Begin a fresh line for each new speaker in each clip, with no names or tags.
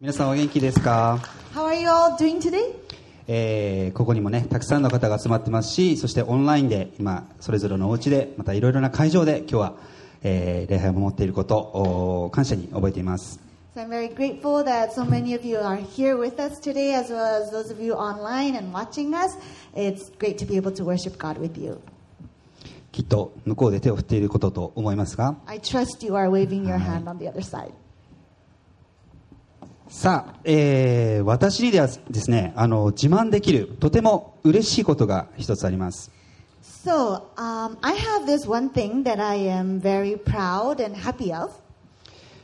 皆さんお元気ですか、
How are you all doing today?
えーここにもねたくさんの方が集まってますしそしてオンラインで今それぞれのお家でまたいろいろな会場で今日は、えー礼拝を守っていることを感謝に覚えています
So I'm very grateful that so many of you are here with us today, as well as those of you online and watching us. It's great to be able to worship God with you.
きっと向こうで手を振っていることと思いますが
I trust you are waving your hand on the other side.
さあ、えー、私にではですねあの自慢できるとても嬉しいことが一つあります。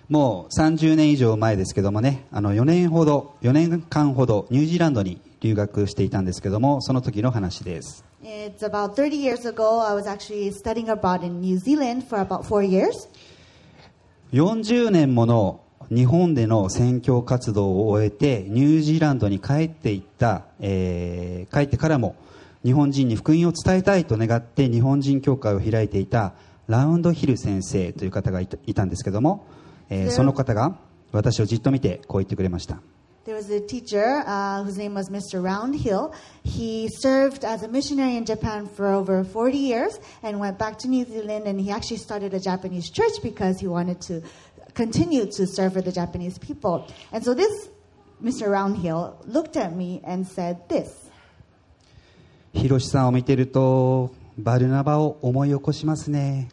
もう30年以上前ですけどもねあの4年ほど4年間ほどニュージーランドに留学していたんですけどもその時の話です40年もの日本での宣教活動を終えてニュージーランドに帰っていった、えー帰ってからも日本人に福音を伝えたいと願って日本人教会を開いていたラウンドヒル先生という方がいたんですけども、えー
で
その方が私をじっと見てこう言ってくれました
There was a teacher uh, whose name was Mr. Roundhill. He served as a missionary in Japan for over 40 years and went back to New Zealand and he actually started a Japanese church because he wanted to 続いて、to serve the Japanese people. And so this Mr. Roundhill looked at me and said this.
ヒロシさんを見ているとバルナバを思い起こしますね。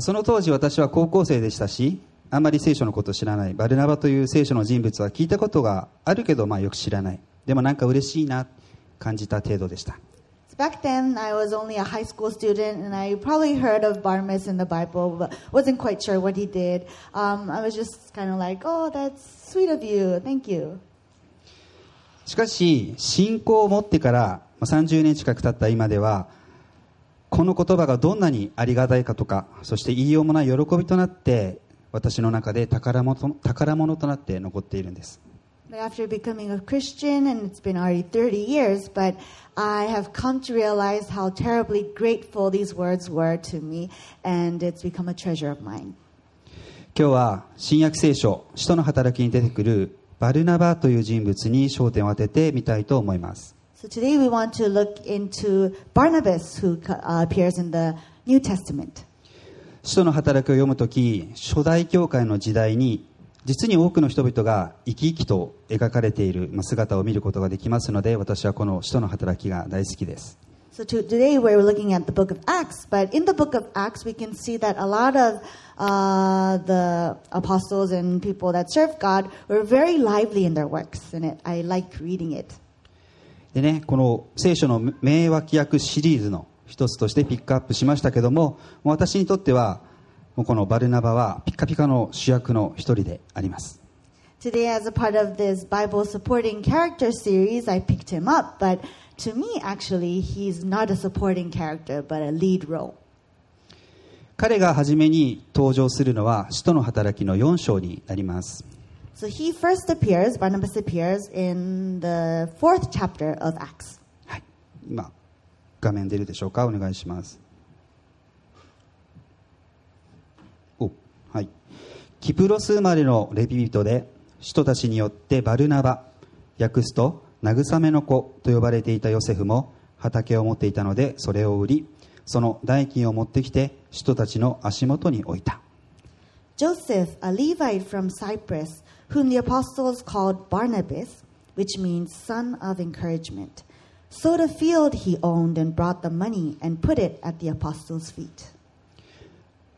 その当時私は高校生でしたしあんまり聖書のことを知らないバルナバという聖書の人物は聞いたことがあるけど、まあ、よく知らないでもなんか嬉しいな感じた程度でした。
Back then, I was only a high school student, and I probably heard of Barnabas in the Bible, but wasn't quite sure what he did. Um, I was just kind of like, "Oh, that's sweet of you. Thank you."
しかし信仰を持ってから30年近く経った今ではこの言葉がどんなにありがたいかとかそして言いようもない喜びとなって私の中で宝物宝物となって残っているんです
But after becoming a Christian, and it's been already 30 years, but I have come to realize how terribly grateful these words were to me, and it's become a treasure of mine.
今日は新約聖書使徒の働きに出てくるバルナバという人物に焦点を当ててみたいと思います
So today we want to look into Barnabas, who uh, appears in the New Testament.
使徒の働きを読むとき初代教会の時代に実に多くの人々が生き生きと描かれているまあ姿を見ることができますので私はこの使徒の働きが大好きです
So to, today we're looking at the book of Acts, but in the book of Acts we can see that a lot of uh, the apostles and people that serve God were very lively in their works, and it, I like reading it.
でねこの聖書の名脇役シリーズの一つとしてピックアップしましたけども私にとってはもうこのバルナバはピッカピカの主役の一人であります
Today, as a part of this Bible supporting character series, I picked him up, but to me, actually, he's not a supporting character, but a lead role.
彼が初めに登場するのは使徒の働きの4章になります
So he first appears, Barnabas appears in the fourth chapter of Acts.
はい、今画面出るでしょうかお願いしますおはいキプロス生まれのレビ人で人たちによってバルナバ訳すと慰めの子と呼ばれていたヨセフも畑を持っていたのでそれを売りその代金を持ってきて人たちの足元に置いた
Joseph, a Levite from Cyprus, whom the apostles called Barnabas, which means son of encouragement, sold a field he owned and brought the money and put it at the apostles' feet.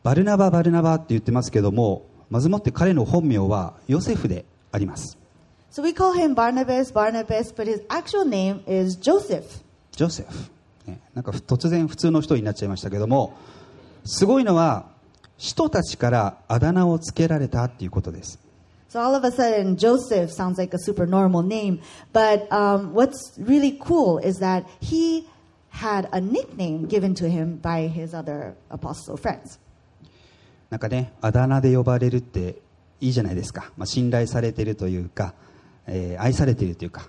バルナババルナバって言ってますけどもまずもって彼の本名はヨセフであります
So we call him Barnabas, Barnabas, but his actual name is Joseph.
ジョセフ、ね、なんか突然普通の人になっちゃいましたけどもすごいのは人たちからあだ名をつけられたっていうことです
So all of a sudden, Joseph sounds like a super normal name. But um, what's really cool is that he had a nickname given to him by his other apostle friends.
なんかねあだ名で呼ばれるっていいじゃないですか、まあ、信頼されているというか、えー愛されているというか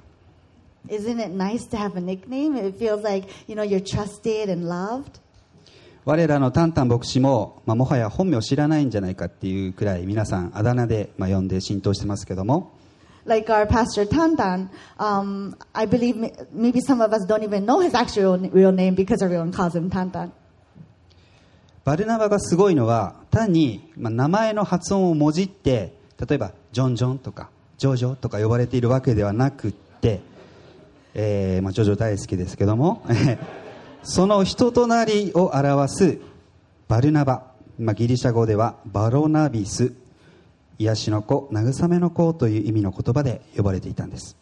Isn't it nice to have a nickname? It feels like, you know, you're trusted and loved.
我らのタンタン牧師も、まあ、もはや本名を知らないんじゃないかっていうくらい皆さんあだ名で、まあ、呼んで浸透してますけども
Like our pastor Tantan, um, I believe maybe some of us don't even know his actual real name because everyone calls him Tantan.
バルナバがすごいのは単に、名前の発音をもじって例えばジョンジョンとかジョジョとか呼ばれているわけではなくって、えーまあ、ジョジョ大好きですけども その人となりを表すバルナバ、まあ、ギリシャ語ではバロナビス癒しの子慰めの子という意味の言葉で呼ばれていたんです。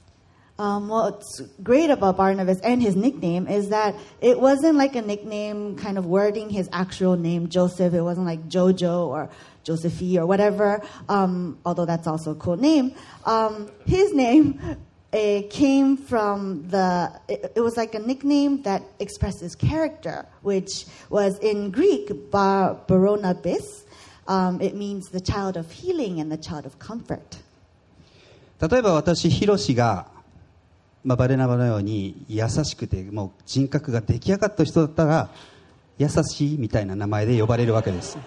Um, what's great about Barnabas and his nickname is that it wasn't like a nickname kind of wording his actual name, Joseph. It wasn't like Jojo or Josephine or whatever, um, although that's also a cool name. Um, his name uh, came from the, it, it was like a nickname that expressed his character, which was in Greek, bar, Baronabis. Um, it means the child of healing and the child of comfort.
例えば私ヒロシが、 まあ、バレナバのように優しくてもう人格が出来上がった人だったら優しいみたいな名前で呼ばれるわけです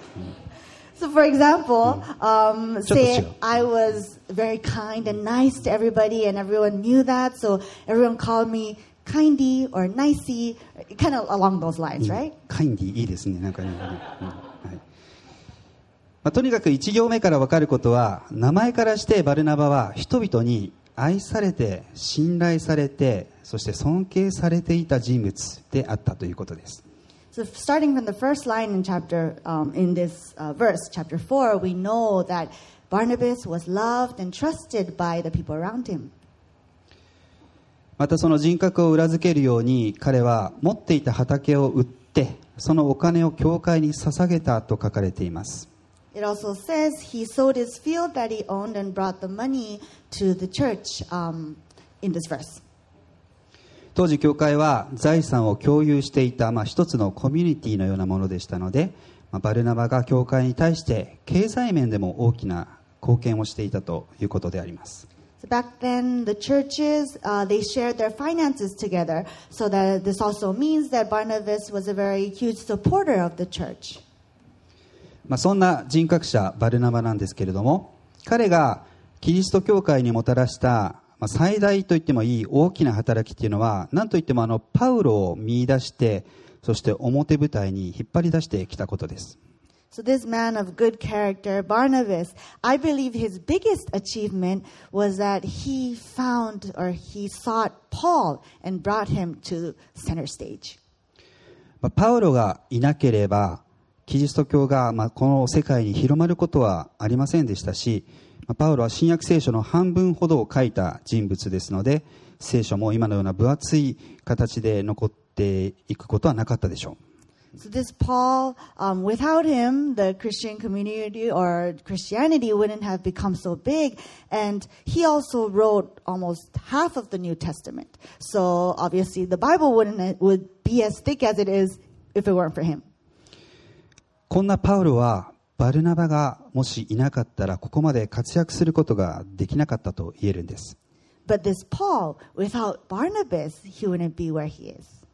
So, for example, um, say. I was very kind and nice to everybody, and everyone knew that, so everyone called me kindy or nicey, kind of along those lines, right?
カインディいいですねなんかね、まあ、とにかく1行目から分かることは名前からしてバルナバは人々に愛されて信頼されてそして尊敬されていた人物であったということです
So, starting from the first line in chapter, um, in this uh, verse, chapter four, we know that Barnabas was loved and trusted by the people around him.
またその人格を裏付けるように彼は持っていた畑を売ってそのお金を教会に捧げたと書かれています
It also says he sold his field that he owned and brought the money to the church um, in this verse.
当時教会は財産を共有していた、まあ、一つのコミュニティのようなものでしたので、まあ、バルナバが教会に対して経済面でも大きな貢献をしていたということであります
So back then, the churches uh, they shared their finances together. So that this also means that Barnabas was a very huge supporter of the church.
まあ、そんな人格者バルナバなんですけれども彼がキリスト教会にもたらした、まあ、最大と言ってもいい大きな働きっていうのは何といってもあのパウロを見出してそして表舞台に引っ張り出してきたことです
So this man of good character, Barnabas, I believe his biggest achievement was that he found or he sought Paul and brought him to center stage.
まあパウロがいなければキリスト教がまあこの世界に広まることはありませんでしたしまあパウロは新約聖書の半分ほどを書いた人物ですので聖書も今のような分厚い形で残っていくことはなかったでしょう
So this Paul, um, without him, the Christian community or Christianity wouldn't have become so big. And he also wrote almost half of the New Testament. So obviously the Bible wouldn't would be as thick as it is if it weren't for him.
こんなパウロはバルナバがもしいなかったらここまで活躍することができなかったと言えるんです
But this Paul, without Barnabas, he wouldn't be where he is.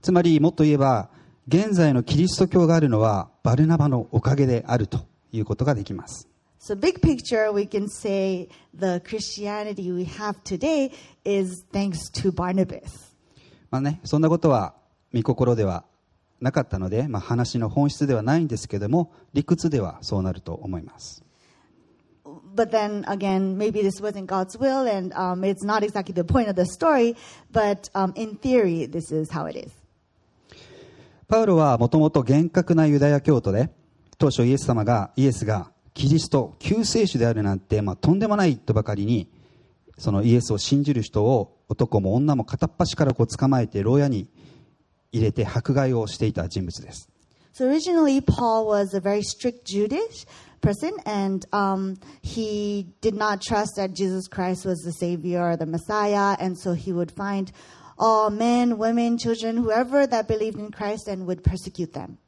つまりもっと言えば現在のキリスト教があるのはバルナバのおかげであるということができます
So big picture, we can say the Christianity we have today is thanks to Barnabas.
まあね、そんなことは見心ではなかったので、まあ、話の本質ではないんですけども理屈ではそうなると思います
But then again, maybe this wasn't God's will, and um, it's not exactly the point of the story. But um, in theory, this is how it is.
パウロはもともと厳格なユダヤ教徒で当初イエス様がイエスがキリスト救世主であるなんて、まあ、とんでもないとばかりにそのイエスを信じる人を男も女も片っ端からこう捕まえて牢屋に入れて迫害をしていた人物です
So originally, Paul was a very strict Jewish person, and um, he did not trust that Jesus Christ was the Savior or the Messiah, and so he would find all men, women, children, whoever that believed in Christ, and would persecute them.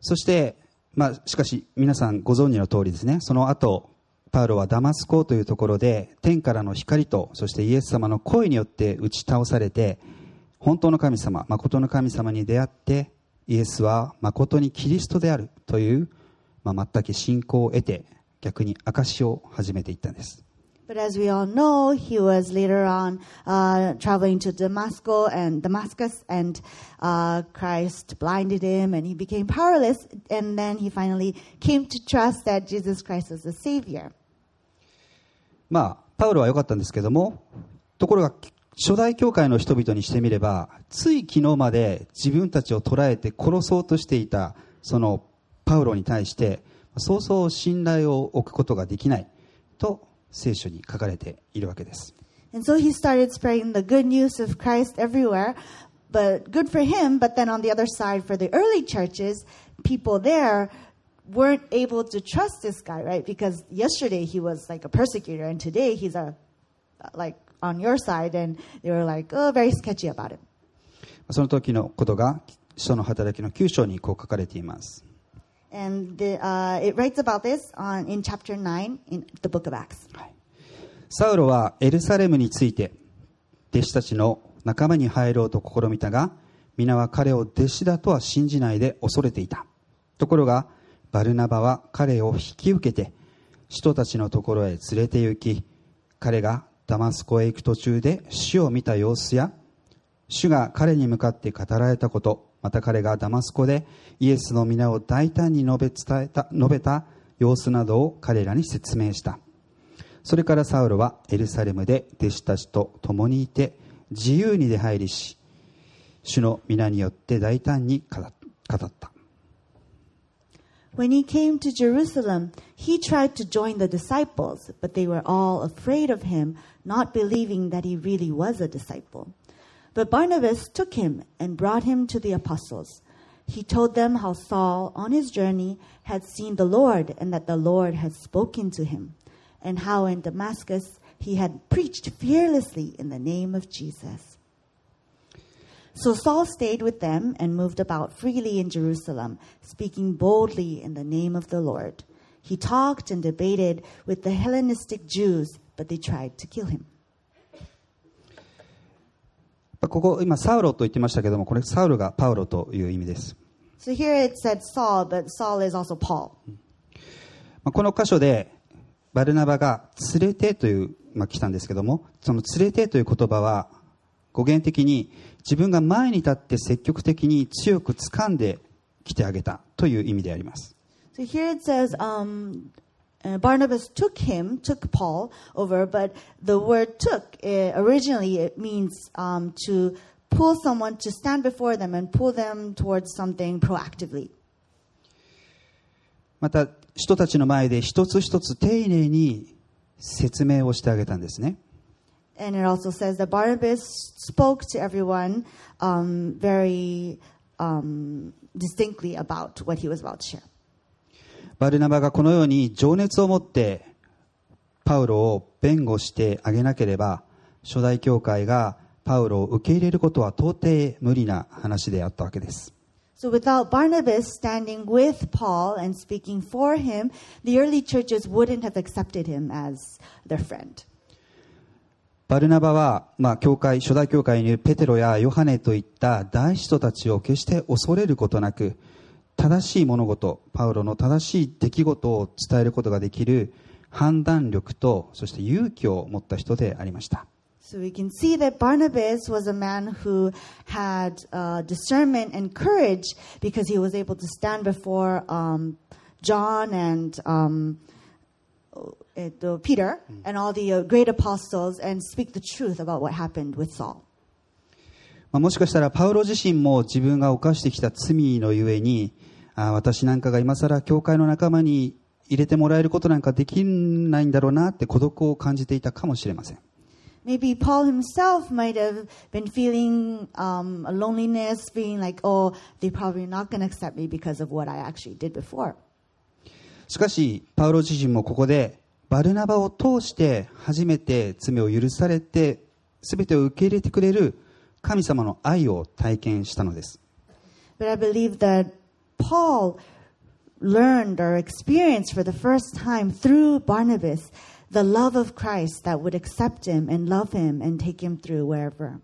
そして、まあ、しかし皆さんご存知の通りですねその後パウロはダマスコというところで天からの光とそしてイエス様の声によって打ち倒されて本当の神様誠の神様に出会ってイエスは誠にキリストであるという、まあ、全く信仰を得て逆に証を始めていったんです
But as we all know, he was later on uh, traveling to Damascus and Damascus, and uh, Christ blinded him, and he became powerless. And then he finally came to trust that Jesus Christ was the Savior.
まあパウロは良かったんですけどもところが初代教会の人々にしてみればつい昨日まで自分たちを捕らえて殺そうとしていたそのパウロに対してそうそう信頼を置くことができないと聖書に書かれているわけです
And so he started spreading the good news of Christ everywhere. But good for him, but then on the other side, for the early churches, people there weren't able to trust this guy, right? Because yesterday he was like a persecutor, and today he's a like on your side, and they were like, oh, very sketchy about it.
その時のことが使徒の働きの9章にこう書かれています
And the, uh, it writes about this on in chapter nine in the book of Acts.
サウロはエルサレムについて弟子たちの仲間に入ろうと試みたが皆は彼を弟子だとは信じないで恐れていたところがバルナバは彼を引き受けて使徒たちのところへ連れて行き彼がダマスコへ行く途中で主を見た様子や主が彼に向かって語られたことまた彼がダマスコでイエスの皆を大胆に述べ伝えた述べた様子などを彼らに説明したそれからサウロはエルサレムで弟子たちと共にいて自由に出入りし主の皆によって大胆に語った。
When he came to Jerusalem, he tried to join the disciples, but they were all afraid of him, not believing that he really was a disciple. But Barnabas took him and brought him to the apostles. He told them how Saul, on his journey, had seen the Lord and that the Lord had spoken to him, and how in Damascus he had preached fearlessly in the name of Jesus. So Saul stayed with them and moved about freely in Jerusalem, speaking boldly in the name of the Lord. He talked and debated with the Hellenistic Jews, but they tried to kill him.
ここ今サウロと言ってましたけどもこれサウロがパウロという意味です。
So here it said Saul, but Saul is also Paul.
まあこの箇所でバルナバが連れてという、まあ、来たんですけどもその連れてという言葉は語源的に自分が前に立って積極的に強く掴んで来てあげたという意味であります
So here it says um, uh, Barnabas took him, took Paul over, but the word took uh, originally it means um, to pull someone to stand before them and pull them towards something proactively.
また人たちの前で一つ一つ丁寧に説明をしてあげたんですね
And it also says that Barnabas spoke to everyone um, very um, distinctly about what he was about to share.
バルナバがこのように情熱を持ってパウロを弁護してあげなければ初代教会がパウロを受け入れることは到底無理な話であったわけです
So without Barnabas standing with Paul and speaking for him, the early churches wouldn't have accepted him as their friend.
バルナバは、まあ、教会初代教会にいるペテロやヨハネといった大使徒たちを決して恐れることなく正しい物事パウロの正しい出来事を伝えることができる判断力とそして勇気を持った人でありました
So we can see that Barnabas was a man who had uh, discernment and courage because he was able to stand before um, John and um, uh, uh, Peter and all the uh, great apostles and speak the truth about what happened with Saul.
まあもしかしたらパウロ自身も自分が犯してきた罪のゆえにあ私なんかが今更教会の仲間に入れてもらえることなんかできないんだろうなって孤独を感じていたかもしれません
Maybe Paul himself might have been feeling um, a loneliness, being like, oh, they're probably not going to accept me because of what I actually did before.
しかしパウロ自身もここでバルナバを通して初めて罪を許されて全てを受け入れてくれる神様の愛を体験したのです
But I believe that Paul learned or experienced for the first time through Barnabas the love of Christ that would accept him and love him and take him through wherever.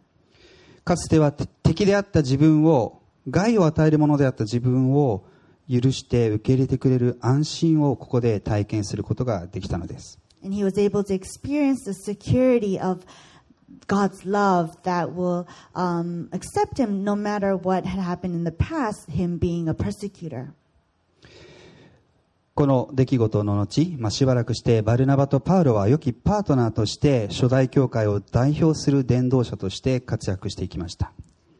かつては敵であった自分を害を与えるものであった自分を許して受け入れてくれる安心をここで体験することができたのです。この出来事の後、まあ、しばらくしてバルナバとパウロは良きパートナーとして初代教会を代表する伝道者として活躍していきました。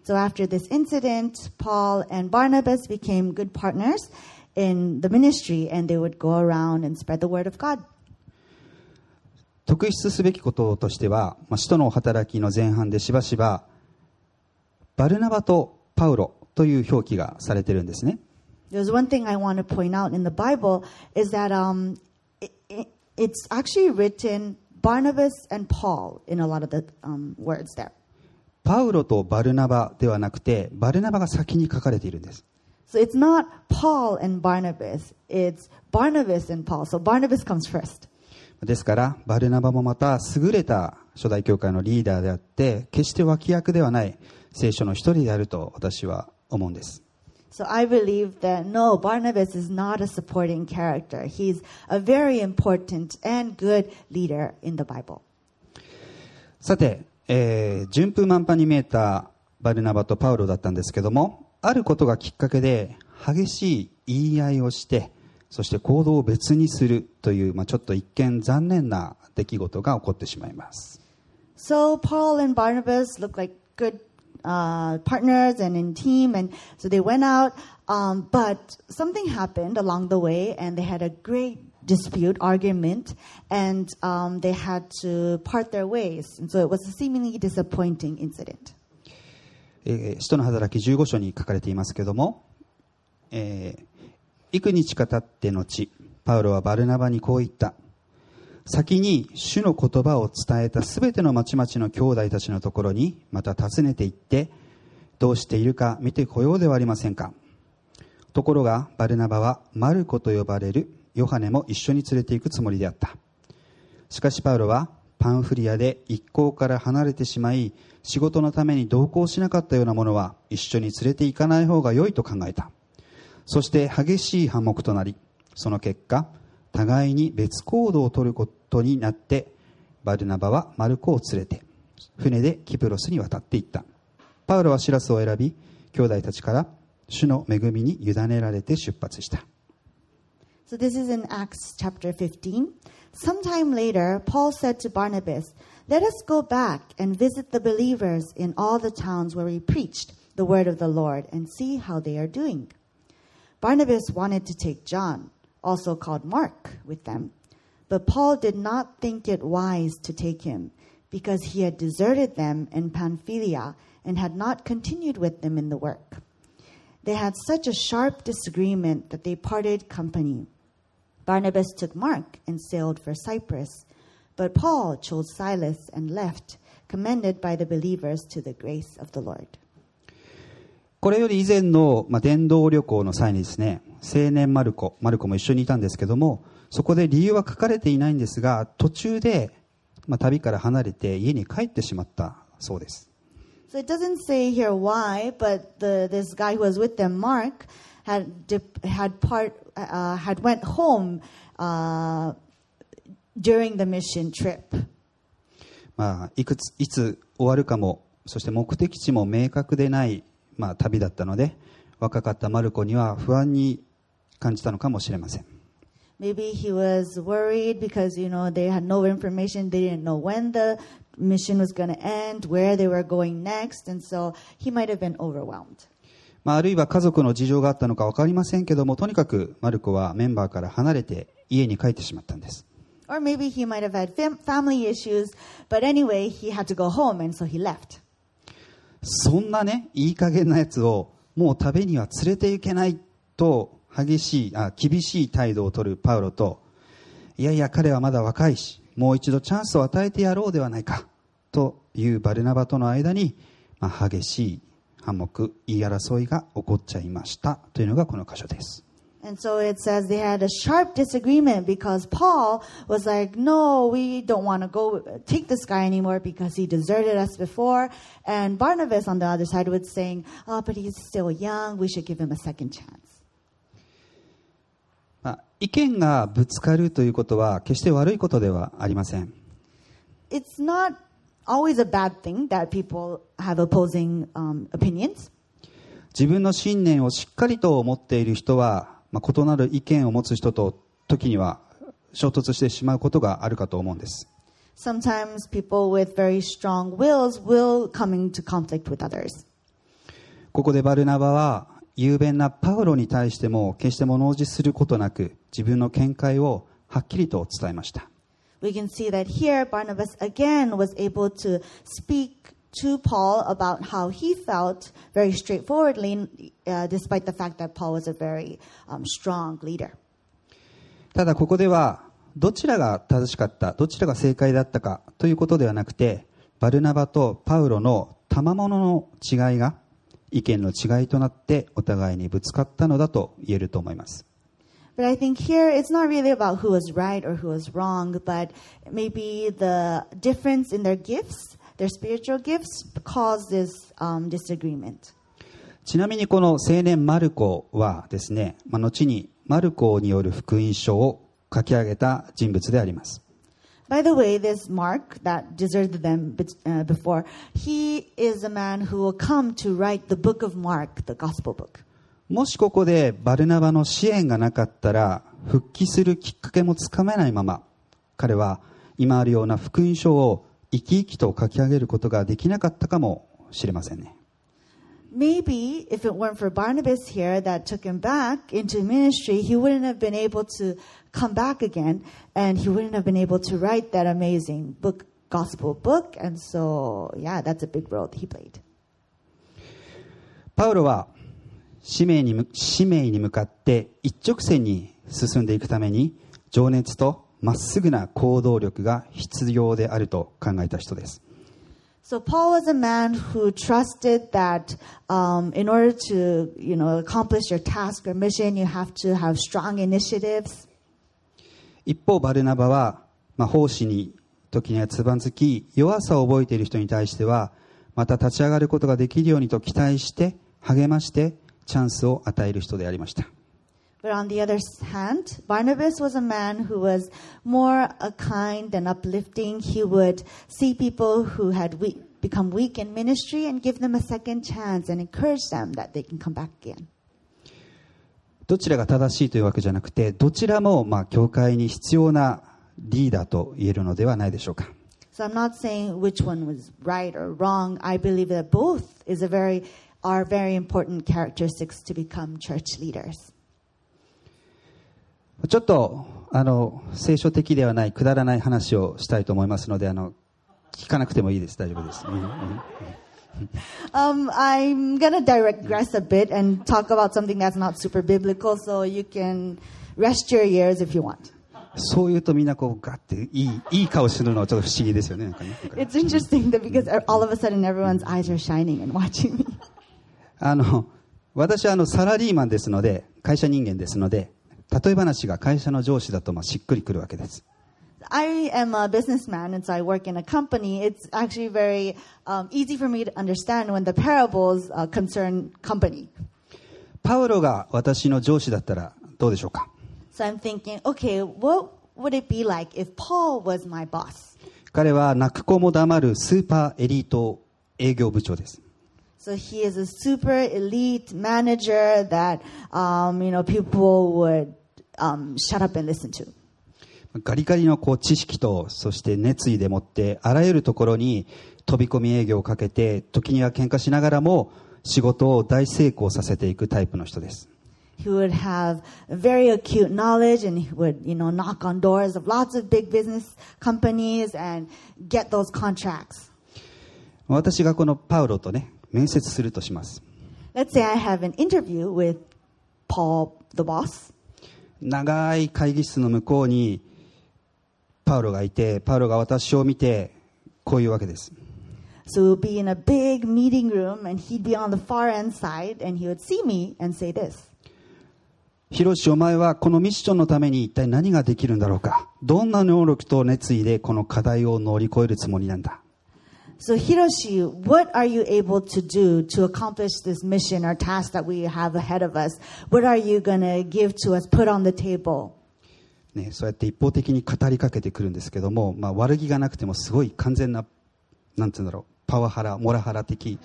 So after this incident, Paul and Barnabas became good partners in the ministry and they would go around and spread the word of God.
特筆すべきこととしては、まあ、使徒の働きの前半でしばしばバルナバとパウロという表記がされているんですね
There's one thing I want to point out in the Bible is that um, it, it, it's actually written Barnabas and Paul in a lot of the um, words there.
パウロとバルナバではなくてバルナバが先に書かれているんです
So it's not Paul and Barnabas, it's Barnabas and Paul. So Barnabas comes first.
ですからバルナバもまた優れた初代教会のリーダーであって決して脇役ではない聖書の一人であると私は思うんです
So I believe that no, Barnabas is not a supporting character. He's a very important and good leader in the Bible.
さて、えー順風満帆に見えたバルナバとパウロだったんですけどもあることがきっかけで激しい言い合いをしてそして行動を別にするという、まあ、ちょっと一見残念な出来事が起こってしまいます
So Paul and Barnabas look like good uh, partners and in team, and so they went out. Um, but something happened along the way, and they had a great dispute, argument, and um, they had to part their ways. And so it was a seemingly disappointing incident.
えー使徒の働き15章に書かれていますけども、えー幾日か経って後パウロはバルナバにこう言った先に主の言葉を伝えたすべての町々の兄弟たちのところにまた訪ねて行ってどうしているか見てこようではありませんかところがバルナバはマルコと呼ばれるヨハネも一緒に連れて行くつもりであった。しかしパウロはパンフリアで一行から離れてしまい仕事のために同行しなかったようなものは一緒に連れて行かない方が良いと考えた。そして激しい反目となりその結果互いに別行動を取ることになってバルナバはマルコを連れて船でキプロスに渡っていった。パウロはシラスを選び兄弟たちから主の恵みに委ねられて出発した。
So this is in Acts chapter 15. Sometime later, Paul said to Barnabas, Let us go back and visit the believers in all the towns where we preached the word of the Lord and see how they are doing. Barnabas wanted to take John, also called Mark, with them. But Paul did not think it wise to take him because he had deserted them in Pamphylia and had not continued with them in the work. They had such a sharp disagreement that they parted company. Barnabas took Mark and sailed for Cyprus, but Paul chose Silas and left, commended by the believers to the grace of the Lord.
これより以前の、まあ、伝道旅行の際にですね青年マルコマルコも一緒にいたんですけどもそこで理由は書かれていないんですが途中で、まあ、旅から離れて家に帰ってしまったそうです
So it doesn't say here why, but the, this guy who was with them, Mark, had dip, had part uh, had went home uh, during the mission trip.
まあ、いくついつ終わるかもそして目的地も明確でない、まあ、旅だったので若かったマルコには不安に感じたのかもしれません
Maybe he was worried because you know they had no information. They didn't know when the mission was going to end, where they were going next, and so he might have been overwhelmed.
まあ、あるいは家族の事情があったのか分かりませんけどもとにかくマルコはメンバーから離れて家に帰ってしまったんです
Or maybe he might have had fam- family issues, but anyway, he had to go home, and so he left.
そんなねいい加減なやつをもう旅には連れて行けないと激しいあ厳しい態度を取るパウロといやいや彼はまだ若いしもう一度チャンスを与えてやろうではないかというバルナバとの間に、まあ、激しい反目言い争いが起こっちゃいましたというのがこの箇所です
And so it says they had a sharp disagreement because Paul was like, no, we don't want to go take this guy anymore because he deserted us before. And Barnabas on the other side was saying, oh, but he's still young. We should give him a second chance.
まあ、意見がぶつかるということは決して悪いことではありません
It's not always a bad thing that people have opposing um, opinions.
自分の信念をしっかりと持っている人は、まあ、異なる意見を持つ人と時には衝突してしまうことがあるかと思うんです
Sometimes people with very strong wills will come into conflict with others.
ここでバルナバは雄弁なパウロに対しても決して物おじすることなく自分の見解をはっきりと伝えました
We can see that here Barnabas again was able to speak to Paul about how he felt very straightforwardly, uh, despite the fact that Paul was a very um, strong leader.
ただここではどちらが正しかったどちらが正解だったかということではなくてバルナバとパウロの賜物の違いが意見の違いとなってお互いにぶつかったのだと言えると思います
But I think here it's not really about who was right or who was wrong, but maybe the difference in their gifts, their spiritual gifts, caused this um, disagreement.
ちなみにこの青年マルコはですね、まあ、後にマルコによる福音書を書き上げた人物であります
By the way, this Mark that deserted them bet- uh, before, he is a man who will come to write the book of Mark, the gospel book.
もしここでバルナバの支援がなかったら復帰するきっかけもつかめないまま彼は今あるような福音書を生き生きと書き上げることができなかったかもしれませんね
Maybe if it weren't for Barnabas here that took him back into ministry, he wouldn't have been able to come back again and he wouldn't have been able to write that amazing book, gospel book. And so, yeah, that's a big role he played.
パウロは使命にむ使命に向かって一直線に進んでいくために情熱とまっすぐな行動力が必要であると考えた人です
So Paul was a man who trusted that um, in order to, you know, accomplish your task or mission, you have to have strong initiatives.
一方バルナバは、まあ、奉仕に時にはつばつき弱さを覚えている人に対してはまた立ち上がることができるようにと期待して励ましてチャンスを与える人でありました
But on the other hand, Barnabas was a man who was more uh, kind and uplifting. He would see people who had weak, become weak in ministry and give them a second chance and encourage them that they can come back again.
どちらが正しいというわけじゃなくてどちらもまあ教会に必要なリーダーと言えるのではないでしょうか
So I'm not saying which one was right or wrong. I believe that both is a very are very important characteristics to become church leaders.
ちょっとあの聖書的ではないくだらない話をしたいと思いますのであの聞かなくてもいいです大丈夫です、
Um, I'm gonna digress a bit and talk about something that's not super biblical, so you can rest your ears if you want.
そう言うとみんなこうガッていいいい顔するのはちょっと不思議ですよね
It's interesting that because all of a sudden everyone's eyes are shining and watching me.
あの私はあのサラリーマンですので会社人間ですので例え話が会社の上司だとまあしっくりくるわけです
I am a businessman, and so I work in a company. It's actually very um, easy for me to understand when the parables uh, concern company.
パウロが私の上司だったらどうでしょうか
So I'm thinking, okay, what would it be like if Paul was my boss?
彼は泣く子も黙るスーパーエリート営業部長です
So he is a super elite manager that um, you know people would um, shut up and listen to.
ガリガリのこう知識とそして熱意でもってあらゆるところに飛び込み営業をかけて時には喧嘩しながらも仕事を大成功させていくタイプの人です
He would have very acute knowledge and he would, you know, knock on doors of lots of big business companies and get those contracts.
私がこのパウロとね面接するとします。長い会議室の向こうにパウロがいて、パウロが私を見て、こういうわけです。
So
ヒロシ、お前はこのミッションのために一体何ができるんだろうかどんな能力と熱意でこの課題を乗り越えるつもりなんだ
So, Hiroshi, what are you able to do to accomplish this mission or task that we have ahead of us? What are you going to give to us, put on the table?
ね、そうやって一方的に語りかけてくるんですけども、まあ、悪気がなくてもすごい完全な、なんて言うんだろう、パワハラ、モラハラ的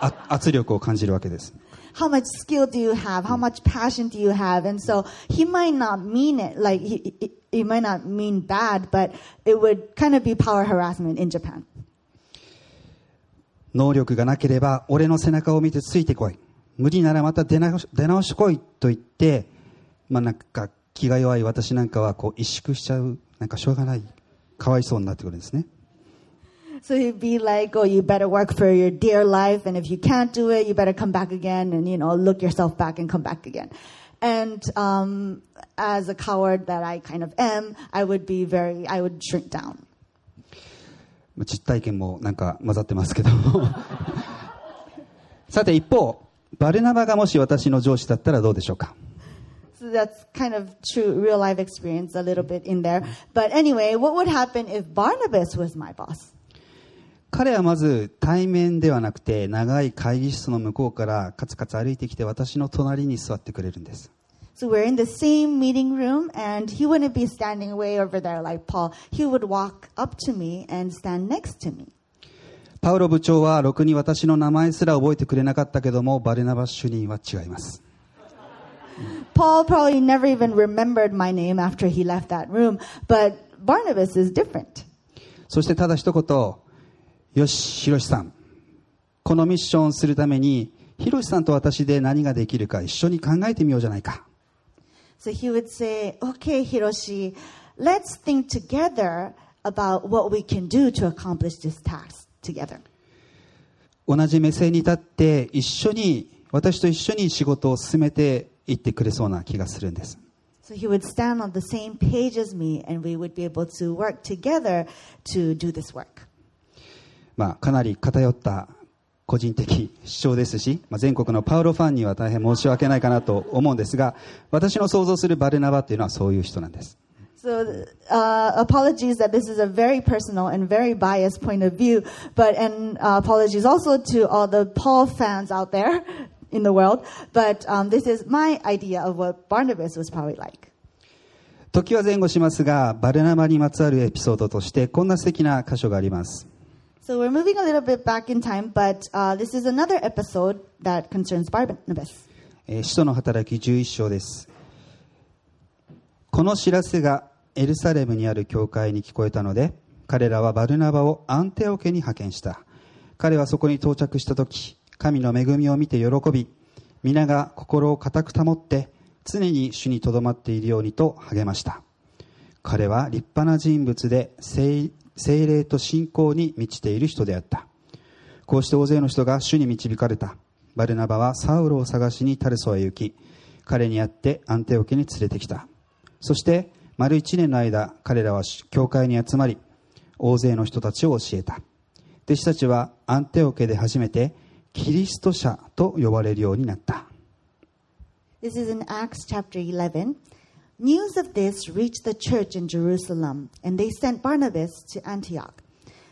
あ圧力を感じるわけです。
How much skill do you have? How much passion do you have? And so he might not mean it, like he, he, he might not mean bad, but it would kind of be power harassment in Japan.
能力がなければ俺の背中を見てついてこい。無理ならまた出直し出直し来いと言って、まあなんか気が弱い私なんかはこう萎縮しちゃう、なんかしょうがない、かわいそうになってくるんですね。
So he'd be like, oh, you better work for your dear life. And if you can't do it, you better come back again and, you know, look yourself back and come back again. And, um, as a coward that I kind of am, I would be very, I would shrink down.
まあ実体験もなんか混ざってますけどもさて一方バルナバがもし私の上司だったらどうでしょうか
So that's kind of true real life experience a little bit in there. But anyway, what would happen if Barnabas was my boss?
彼はまず対面ではなくて長い会議室の向こうからカツカツ歩いてきて私の隣に座ってくれるんです
So we're in the same meeting room and he wouldn't be standing way over there like Paul. He would walk up to me and stand next to me.
パウロ部長はろくに私の名前すら覚えてくれなかったけどもバルナバ主任は違います
Paul probably never even remembered my name after he left that room, but Barnabas is different.
そしてただ一言よしヒロシさんこのミッションをするためにヒロシさんと私で何ができるか一緒に考えてみようじゃないか
So he would say, Okay, Hiroshi, let's think together about what we can do to accomplish this task together.
同じ目線に立って一緒に私と一緒に仕事を進めていってくれそうな気がするんです
So he would stand on the same page as me and we would be able to work together to do this work.
まあかなり偏った個人的主張ですし、まあ、全国のパウロファンには大変申し訳ないかなと思うんですが私の想像するバルナバっていうのはそういう人なんです
So, uh, apologies that this is a very personal and very biased point of view, but, and uh, apologies also to all the Paul fans out there in the world, but um, this is my idea of what Barnabas was probably like.
時は前後しますがバルナバにまつわるエピソードとしてこんな素敵な箇所があります
So we're moving a little bit back in time, but uh, this is another episode that concerns Barnabas.
えー使徒の働き11章です。この知らせがエルサレムにある教会に聞こえたので彼らはバルナバをアンテオケに派遣した。彼はそこに到着した時神の恵みを見て喜び皆が心を固く保って常に主にとどまっているようにと励ました。彼は立派な人物で聖聖霊と信仰に満ちている人であった。こうして大勢の人が主に導かれた。バルナバはサウロを探しにタルソへ行き彼に会ってアンテオケに連れてきた。そして丸一年の間彼らは教会に集まり大勢の人たちを教えた。弟子たちはアンテオケで初めてキリスト者と呼ばれるようになった。
This is in Acts chapter 11. News of this reached the church in Jerusalem, and they sent Barnabas to Antioch.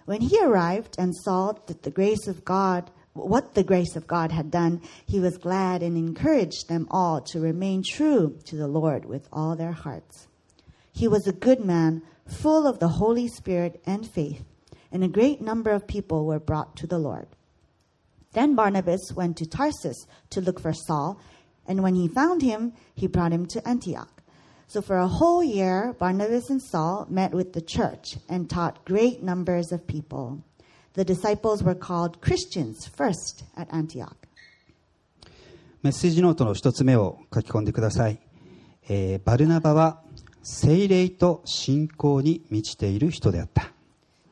When he arrived and saw that the grace of God, what the grace of God had done, he was glad and encouraged them all to remain true to the Lord with all their hearts. He was a good man, full of the Holy Spirit and faith, and a great number of people were brought to the Lord. Then Barnabas went to Tarsus to look for Saul, and when he found him, he brought him to Antioch. So for a whole year, Barnabas and Saul met with the church and taught great numbers of people. The disciples were called Christians first at Antioch.
メッセージノートの一つ目を書き込んでください、えーバルナバは聖霊と信仰に満ちている人であった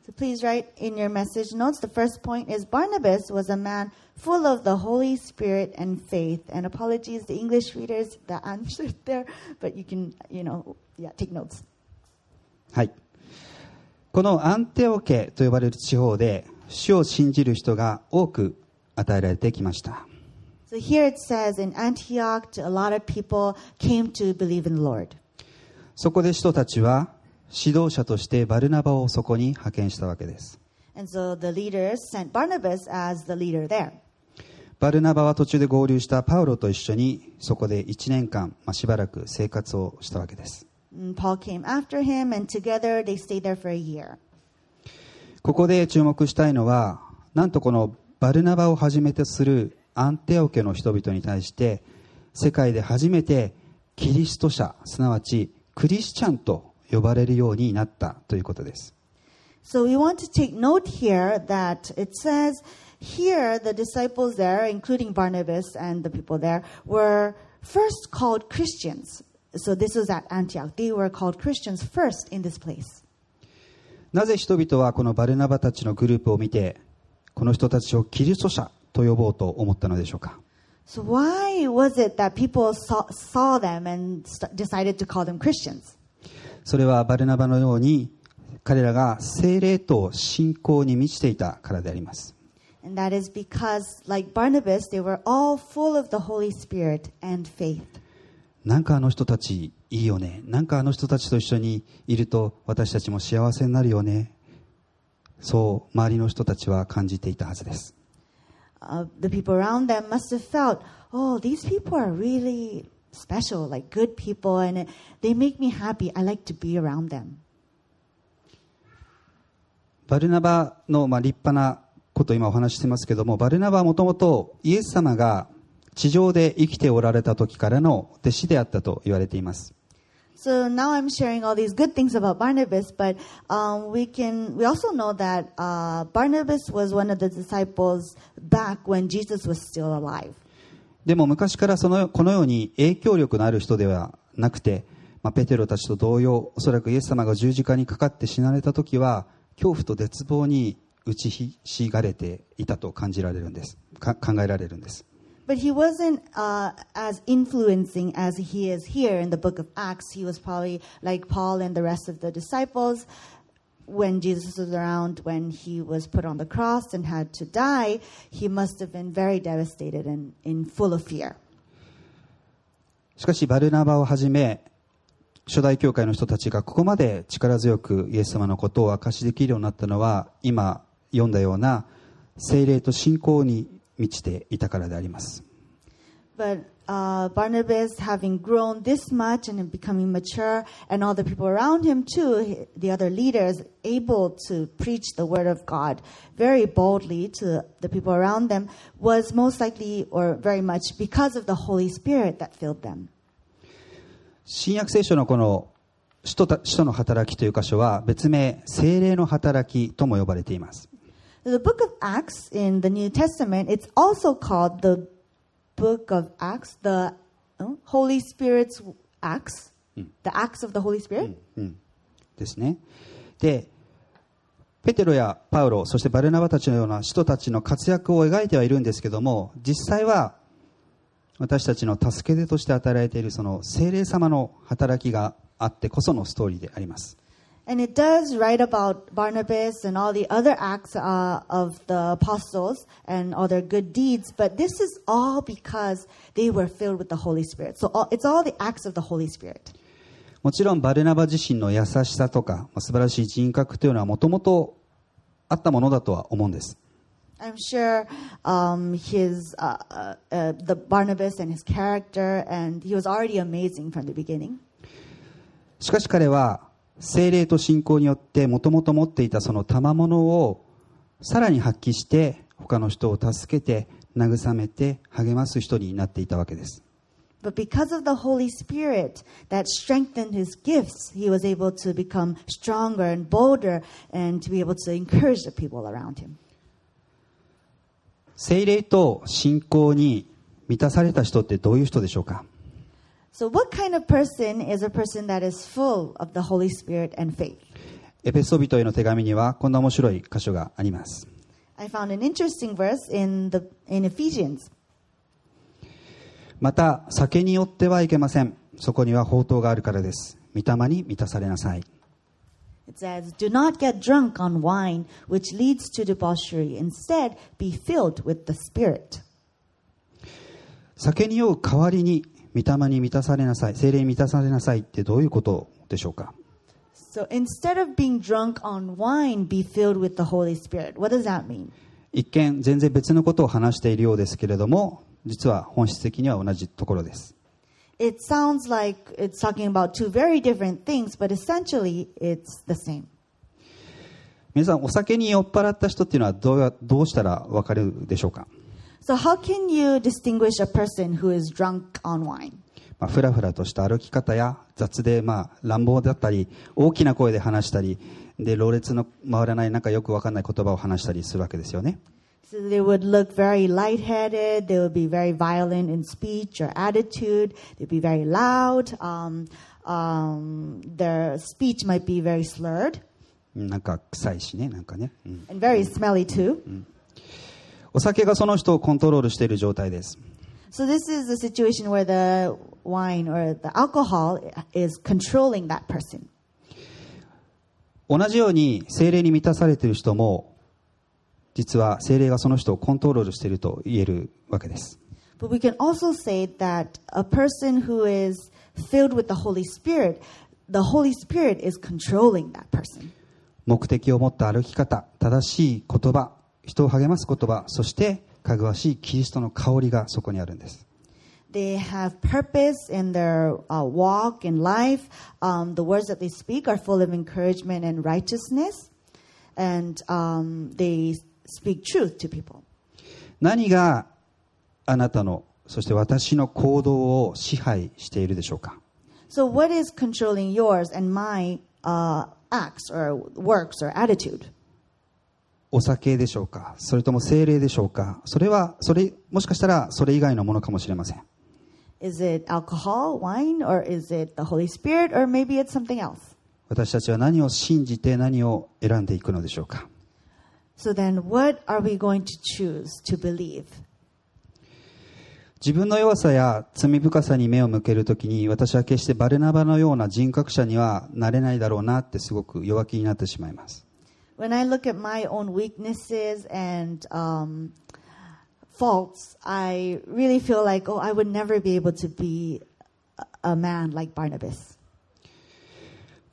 So please write in your message notes. The first point is Barnabas was a man full of the Holy Spirit and faith. And apologies to English readers, the answer there, but you can, you know, yeah, take notes.
はい。このアンテオケと呼ばれる地方で、主を信じる人が多く与えられてきました。
So here it says in Antioch, a lot of people came to believe in the Lord.
そこで使徒たちは指導者としてバルナバをそこに派遣したわけです
And so the leaders sent Barnabas as the leader there.
バルナバは途中で合流したパウロと一緒にそこで1年間、まあ、しばらく生活をしたわけです。ここで注目したいのはなんとこのバルナバをはじめとするアンテオ家の人々に対して世界で初めてキリスト者すなわちクリスチャンと呼ばれるようになったということです。
So we want to take note here that it says here the disciples there, including Barnabas and the people there, were first called Christians. So this was at Antioch. They were called Christians first in this place.
なぜ人々はこのバルナバたちのグループを見てこの人たちをキリスト者と呼ぼうと思ったのでしょうか
So why was it that people saw, saw them and st- decided to call them Christians?
それはバルナバのように彼らが精霊と信仰に満ちていたからでありますかあの人たちいいよね、なかあの人たちと一緒にいると私たちも幸せになるよね、そう周りの人たちは感じていたはずです。バルナバの、立派なことを今お話ししてますけどもバルナバはもともとイエス様が地上で生きておられた時からの弟子であったと言われています
So now I'm sharing all these good things about Barnabas, but um, we can we also know that uh, Barnabas was one of the disciples back when Jesus was still alive.
でも昔からそのこのように影響力のある人ではなくて、まあ、ペテロたちと同様おそらくイエス様が十字架にかかって死なれた時は恐怖と絶望に打ちひしがれていたと感じられるんですか考えられるんです
But he wasn't uh, as influencing as he is here in the book of Acts. He was probably like Paul and the rest of the disciples when Jesus was around, when he was put on the cross and had to die. He must have been very devastated and in full of fear.
しかしバルナバをはじめ初代教会の人たちがここまで力強くイエス様のことを明かしできるようになったのは今読んだような精霊と信仰に満ちていたからであります
But uh, Barnabas, having grown this much and becoming mature, and all the people around him too, the other leaders, able to preach the word of God very boldly to the people around them, was most likely or very much because of the Holy Spirit that filled them.
新約聖書のこの使徒た使徒の働きという箇所は別名精霊の働きとも呼ばれています
The book of Acts in the New Testament, it's also called the book of Acts, the uh, Holy Spirit's Acts, the Acts of the Holy Spirit.
ですねでペテロやパウロそしてバルナバたちのような使徒たちの活躍を描いてはいるんですけども実際は私たちの助け手として与えられているその精霊様の働きがあってこそのストーリーであります
And it does write about Barnabas and all the other acts uh, of the apostles and all their good deeds, but this is all because they were filled with the Holy Spirit. So all, it's all the acts of the Holy Spirit.
もちろんバルナバ自身の優しさとかまあ素晴らしい人格というのはもともとあったものだとは思うんです
I'm sure um, his uh, uh, uh, the Barnabas and his character, and he was already amazing from the beginning.
しかし彼は 精霊と信仰によってもともと持っていたその賜物をさらに発揮して他の人を助けて慰めて励ます人になっていたわけです
But because of the Holy Spirit that strengthened his gifts, he was able to become stronger and bolder and to be able to encourage the people around him.
精霊と信仰に満たされた人ってどういう人でしょうか
So, what kind of person is a person that is full of the Holy Spirit and faith?
エペソ人への手紙にはこんな面白い箇所があります
I found an interesting verse in the in Ephesians.
また酒によってはいけませんそこには宝刀があるからです御霊に満たされなさい
It says, "Do not get drunk on wine, which leads to debauchery. Instead, be filled with the Spirit."
酒に酔う代わりに御霊に満たされなさい精霊に満たされなさいってどういうことでしょうか
So instead of being drunk on wine, be filled with the Holy Spirit. What does that mean?
一見全然別のことを話しているようですけれども実は本質的には同じところです
It sounds like it's talking about two very different things, but essentially it's the same.
皆さんお酒に酔っ払った人っていうのはどうやどうしたらわかるでしょうか
So how can you distinguish a person who is drunk on wine?
まあ、ふらふらとした歩き方や雑で、まあ、乱暴だったり大きな声で話したりでろれつの回らないなんかよくわかんない言葉を話したりするわけですよね
So they would look very lightheaded. They would be very violent in speech or attitude. They'd be very loud. Um, um, their speech might be very slurred
なんか臭いしねなんかね、うん、
and very smelly too.
お酒がその人をコントロールしている状態です
So this is a situation where the wine or the alcohol is controlling that person.
同じように精霊に満たされている人も実は精霊がその人をコントロールしていると言えるわけです
But we can also say that a person who is filled with the Holy Spirit, the Holy Spirit is controlling that person.
目的を持った歩き方正しい言葉人を励ます言葉そしてかぐわしいキリストの香りがそこにあるんです
They have purpose in their uh, walk in life. Um, the words that they speak are full of encouragement and righteousness, and um, they speak truth to people.
何があなたのそして私の行動を支配しているでしょうか
So, what is controlling yours and my uh, acts or works or attitude?
お酒でしょうか？それとも精霊でしょうか？それはそれもしかしたらそれ以外のものかもしれません。
Is it alcohol, wine, or is it the Holy Spirit, or maybe it's something else?
私たちは何を信じて何を選んでいくのでしょうか
？So, then what are we going to choose to believe?
自分の弱さや罪深さに目を向けるときに私は決してバルナバのような人格者にはなれないだろうなってすごく弱気になってしまいます
When I look at my own weaknesses and um, faults, I really feel like, oh, I would never be able to be a, a man like Barnabas.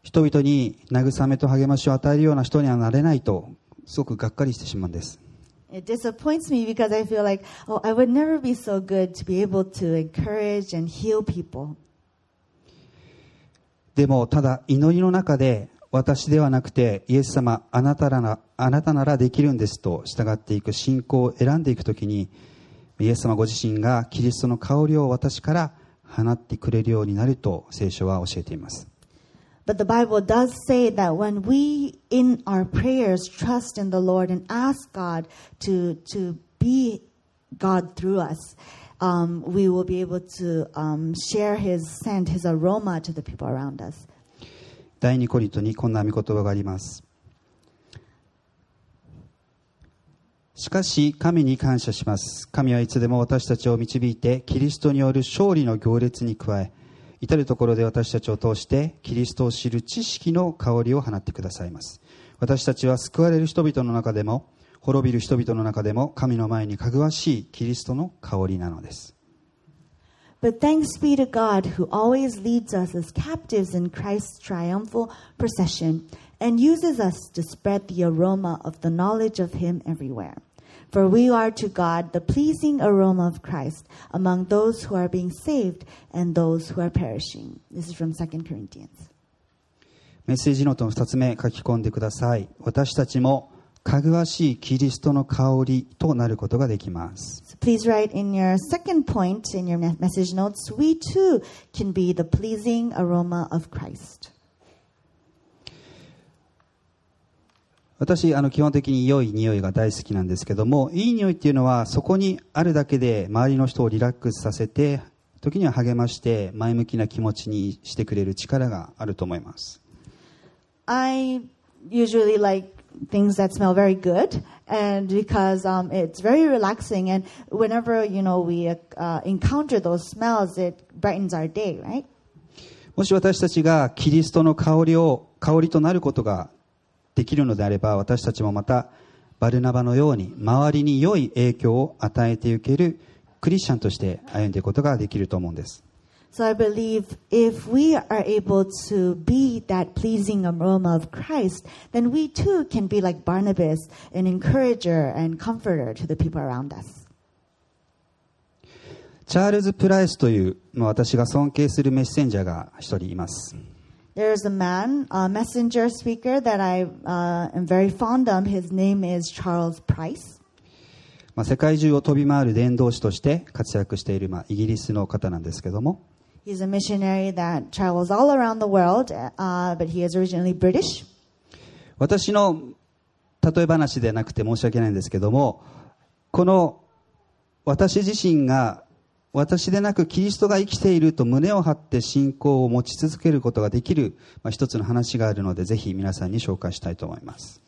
人々に慰めと励ましを与えるような人にはなれないとすごくがっかりしてしまうんです
It disappoints me because I feel like, oh, I would never be so good to be able to encourage and heal people.
でもただ祈りの中で 私ではなくてイエス様あなたらなあなたならできるんですと従っていく信仰を選んでいくときにイエス様ご自身がキリストの香りを私から放ってくれるようになると聖書は教えています
But the Bible does say that when we, in our prayers, trust in the Lord and ask God to, to be God through us, um, we will be able to um, share His scent, His aroma to the people around us.
第2コリントにこんな見言葉があります。しかし神に感謝します。神はいつでも私たちを導いてキリストによる勝利の行列に加え至る所で私たちを通してキリストを知る知識の香りを放ってくださいます。私たちは救われる人々の中でも滅びる人々の中でも神の前にかぐわしいキリストの香りなのです。
But thanks be to God who always leads us as captives in Christ's triumphal procession and uses us to spread the aroma of the knowledge of Him everywhere. For we are to God the pleasing aroma of Christ among those who are being saved and those who are perishing. This is from 2 Corinthians.
メッセージノートの2つ目書き込んでください私たちも かぐわしいキリストの香りとなることができます
So please write in your second point in your me- message notes we too can be the pleasing aroma of Christ.
私あの基本的に良い匂いが大好きなんですけどもいい匂いっていうのはそこにあるだけで周りの人をリラックスさせて時には励まして前向きな気持ちにしてくれる力があると思います
I usually like things that smell very good, and because um, it's very relaxing, and whenever you know we uh, encounter those smells, it brightens our day, right?
もし私たちがキリストの香りを香りとなることができるのであれば私たちもまたバルナバのように周りに良い影響を与えていけるクリスチャンとして歩んでいくことができると思うんです
So I believe if we are able to be that pleasing aroma of Christ, then we too can be like Barnabas, an encourager and comforter to the people around us.
チャールズ・プライスという、まあ、私が尊敬するメッセンジャーが一人います。
There's a man, a messenger speaker that I uh, am very fond of. His name is Charles Price.
まあ、世界中を飛び回る伝道師として活躍している、まあ、イギリスの方なんですけども、
He's a missionary that travels all around the world, uh, but he is originally British.
私の例え話でなくて申し訳ないんですけども、この私自身が私でなくキリストが生きていると胸を張って信仰を持ち続けることができる、まあ、一つの話があるのでぜひ皆さんに紹介したいと思います。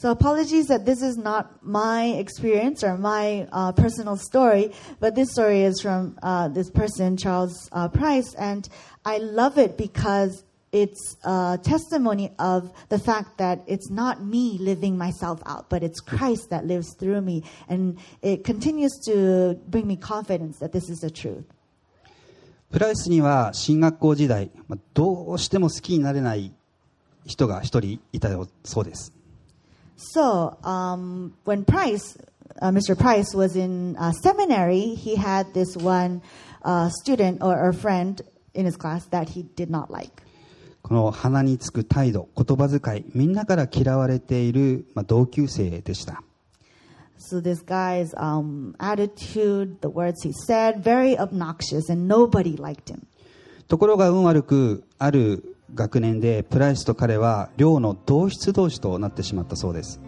So apologies that this is not my experience or my uh, personal story, but this story is from uh, this person, Charles uh, Price, and I love it because it's a testimony of the fact that it's not me living myself out, but it's Christ that lives through me, and it continues to bring me confidence that this is the truth.
プライスには進学校時代、まあどうしても好きになれない人が一人いたよそうです。
So, um, when Price, uh, Mr. Price was in uh, seminary, he had this one uh, student or, or friend in his class that he did not like.
この鼻につく態度、言葉遣い、みんなから嫌われている、まあ、同級生でした。
So this guy's um, attitude, the words he said, very obnoxious, and nobody liked him.
ところが運悪く、ある 学年でプライスと彼は寮の同室同士となってしまったそうです。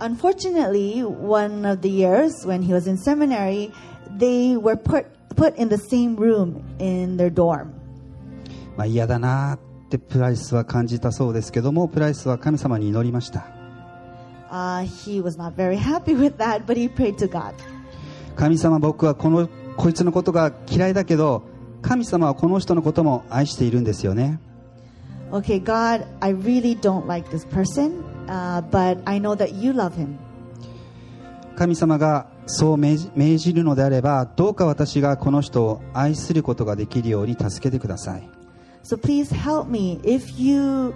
Unfortunately, one of the years when he was in seminary, they were put put in the same room in their dorm.
まあ、嫌だなーってプライスは感じたそうですけども、プライスは神様に祈りました。
Uh, he was not very happy with that, but he prayed to God.
神様僕はこの、こいつのことが嫌いだけど、神様はこの人のことも愛しているんですよね。
Okay, God, I really don't like this person, uh, but I know that you love him.
神様がそう命じ命じるのであればどうか私がこの人を愛することができるように助けてください
So please help me if you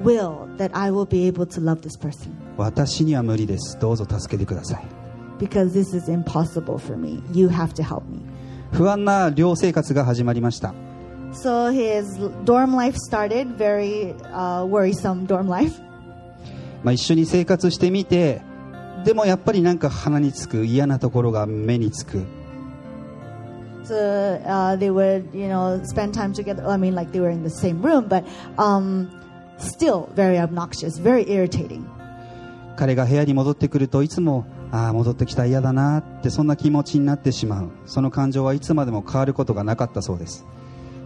will that I will be able to love this person
私には無理ですどうぞ助けてください
because this is impossible for me. You have to help me.
不安な寮生活が始まりました
So his dorm life started, very uh, worrisome dorm life.
まあ、一緒に生活してみてでもやっぱりなんか鼻につく嫌なところが目につく
So uh, they would, you know, spend time together. I mean, like they were in the same room, but um, still very obnoxious, very irritating.
彼が部屋に戻ってくるといつもああ戻ってきた嫌だなってそんな気持ちになってしまうその感情はいつまでも変わることがなかったそうです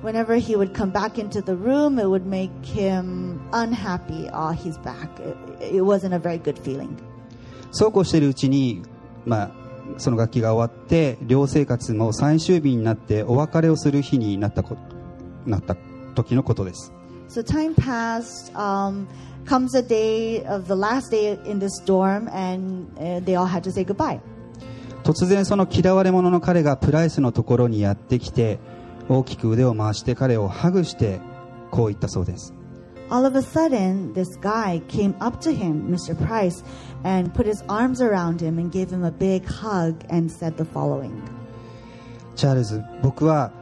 Whenever he would come back into the room, it would make him unhappy. Oh, he's back. It, it wasn't a very good feeling.
そうこうしているうちに、まあ、その楽器が終わって寮生活も最終日になってお別れをする日になったこなった時のことです
So time passed. Um, comes a day of the last day in this dorm, and uh, they all had to say goodbye.
突然その嫌われ者の彼がプライスのところにやってきて大きく腕を回して彼をハグしてこう言ったそうです
All of a sudden, this guy came up to him, Mr. Price, and put his arms around him and gave him a big hug and said the following
チャールズ僕は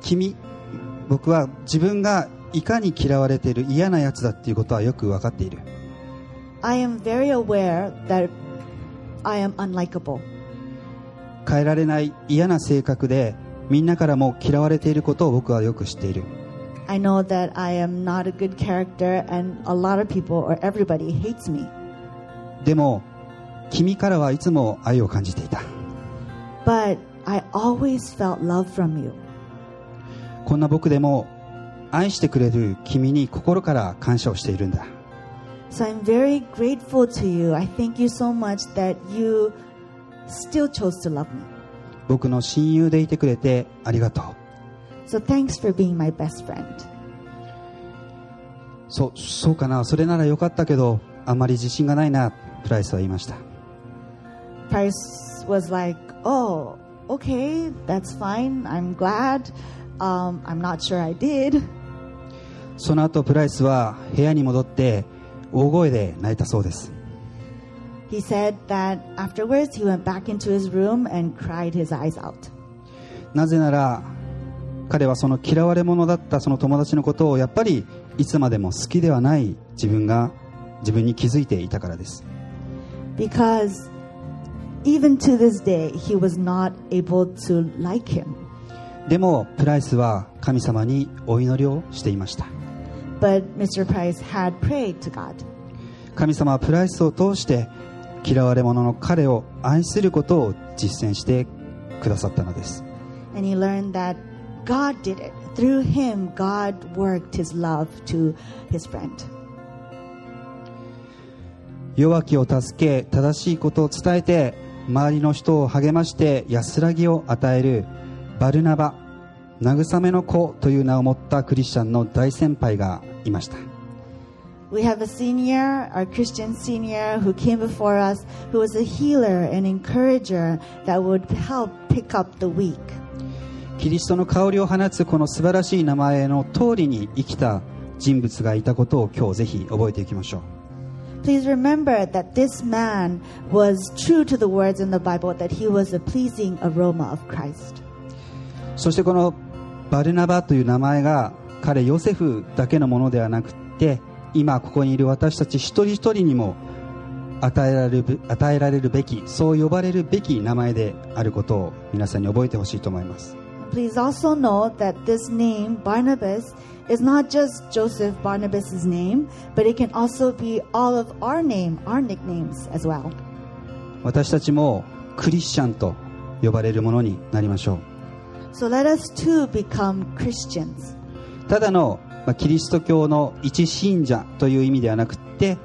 君僕は自分がいかに嫌われている嫌なやつだっていうことはよく分かっている
I am very aware that I am unlikable.
変えられない嫌な性格でみんなからも嫌われていることを僕はよく知っている
I know that I am not a good character, and a lot of people or everybody hates me.
でも君からはいつも愛を感じていた
But I always felt love from you.
こんな僕でも愛してくれる君に心から感謝をしているんだ
So I'm very grateful to you. I thank you so much that you still chose to love me.
僕の親友でいてくれてありがとう。そ,うかな、それならよかったけど、あんまり自信がないな、プライスは言いました。その後プライスは部屋に戻って大声で泣いたそうです。
He said that afterwards he went back into his room and cried his eyes out.
なぜなら彼はその嫌われ者だったその友達のことをやっぱりいつまでも好きではない自分が自分に気づいていたからです
Because even to this day, he was not able to like him.
でもプライスは神様にお祈りをしていました
But Mr. Price had prayed to God.
神様はプライスを通して嫌われ者の彼を愛することを実践してくださったのです
And he learned that God did it. Through him, God worked his love to his friend.
弱きを助け正しいことを伝えて周りの人を励まして安らぎを与えるバルナバ慰めの子という名を持ったクリスチャンの大先輩がいました
We have a senior, our Christian senior, who came before us, who was a healer and encourager that would help pick up the weak.
キリストの香りを放つこの素晴らしい名前の通りに生きた人物がいたことを今日ぜひ覚えていきましょう
Please remember that this man was true to the words in the Bible that he was a pleasing aroma of Christ.
そしてこのバルナバという名前が彼ヨセフだけのものではなくって今ここにいる私たち一人一人にも与えられる与えられるべきそう呼ばれるべき名前であることを皆さんに覚えてほしいと思います
Please also know that this name, Barnabas, is not just Joseph Barnabas' name, but it can also be all of our name, our nicknames as well.
私たちもクリスチャンと呼ばれるものになりましょう
So let us too become Christians.
ただの、まあキリスト教の一信者という意味ではなくって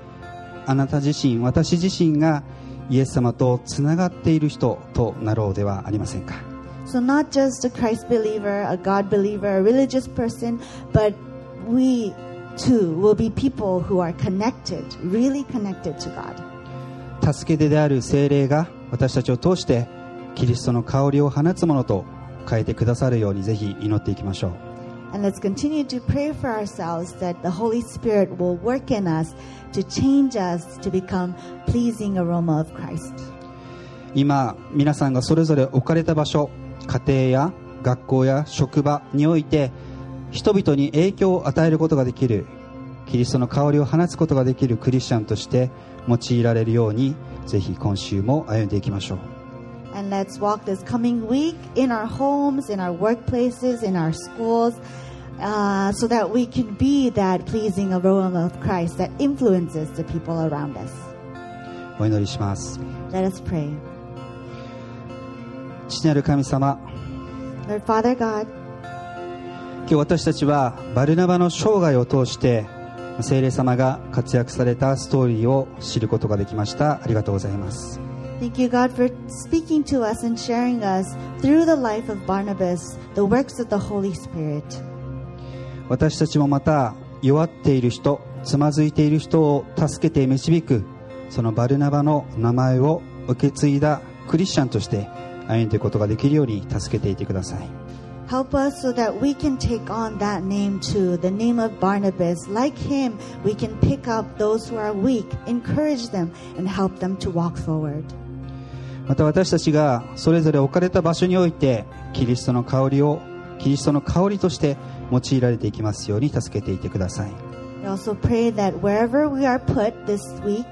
あなた自身私自身がイエス様とつながっている人となろうではありませんか
So not just a Christ believer, a God believer, a religious person, but we too will be people who are connected, really connected to God.
助け手である精霊が私たちを通してキリストの香りを放つものと変えてくださるようにぜひ祈っていきましょう
And let's continue to pray for ourselves that the Holy Spirit will work in us to change us to become pleasing aroma of Christ.
今皆さんがそれぞれ置かれた場所家庭や学校や職場において人々に影響を与えることができるキリストの香りを放つことができるクリスチャンとして用いられるようにぜひ今週も歩んでいきましょう
And let's walk this coming week in our homes, in our workplaces, in our schools, uh, so that we can be that pleasing aroma of Christ that influences the people around us.
お祈りします
Let us pray.
父なる神様
Lord Father God,
今日私たちはバルナバの生涯を通して聖霊様が活躍されたストーリーを知ることができましたありがとうございます
thank you, God, for speaking to us and sharing us through the life of Barnabas the works of the Holy Spirit.
私たちもまた弱っている人つまずいている人を助けて導くそのバルナバの名前を受け継いだクリスチャンとして歩んでいくことができるように助けていてください
Help us so that we can take on that name too, the name of Barnabas. Like him, we can pick up those who are weak, encourage them, and help them to walk forward.
また私たちがそれぞれ置かれた場所においてキリストの香りをキリストの香りとして用いられていきますように助けていてください
We also pray that wherever we are put this week,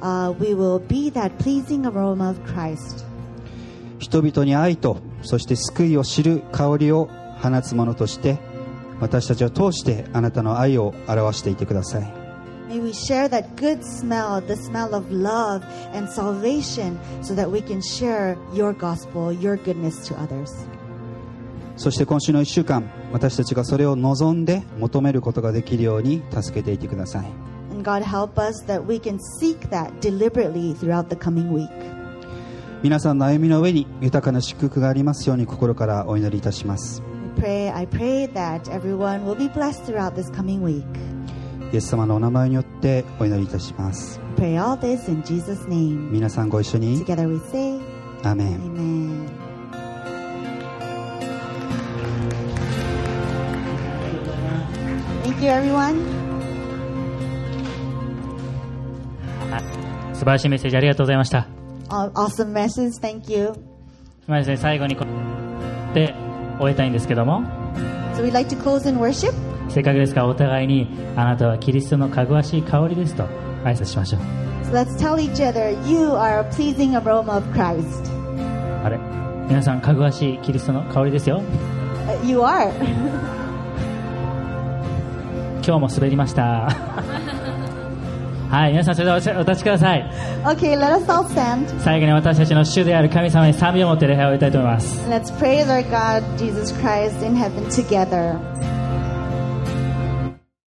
uh, we will be that pleasing aroma of Christ.
人々に愛とそして救いを知る香りを放つものとして私たちを通してあなたの愛を表していてください
May we share that good smell, the smell of love and salvation, so that we can share your gospel, your goodness to others.
そして今週の1週間私たちがそれを望んで求めることができるように助けていてください
And God help us that we can seek that deliberately throughout the coming week.
皆さんの歩みの上に豊かな祝福がありますように心からお祈りいたします
We pray, I pray that everyone will be blessed throughout this coming week.
イエス様のお名前によってお祈りいたします
Pray all this in Jesus name.
皆さんご一緒に
Together we say
アーメン
Amen
素晴らしいメッセージありがとうございました。
Awesome message, thank you.
今ですね、最後にで終えたいんですけども。
So we'd like to close in worship.
せっかくですからお互いにあなたはキリストのかぐわしい香りですと挨拶しましょう。あれ？皆さんかぐわしいキリストの香りですよ。今日も滑りました。はい皆さんそれではお立ちください。最後に私たちの主である神様に賛美を持って礼拝を終えたいと思います。
Let's praise our God Jesus Christ in heaven together.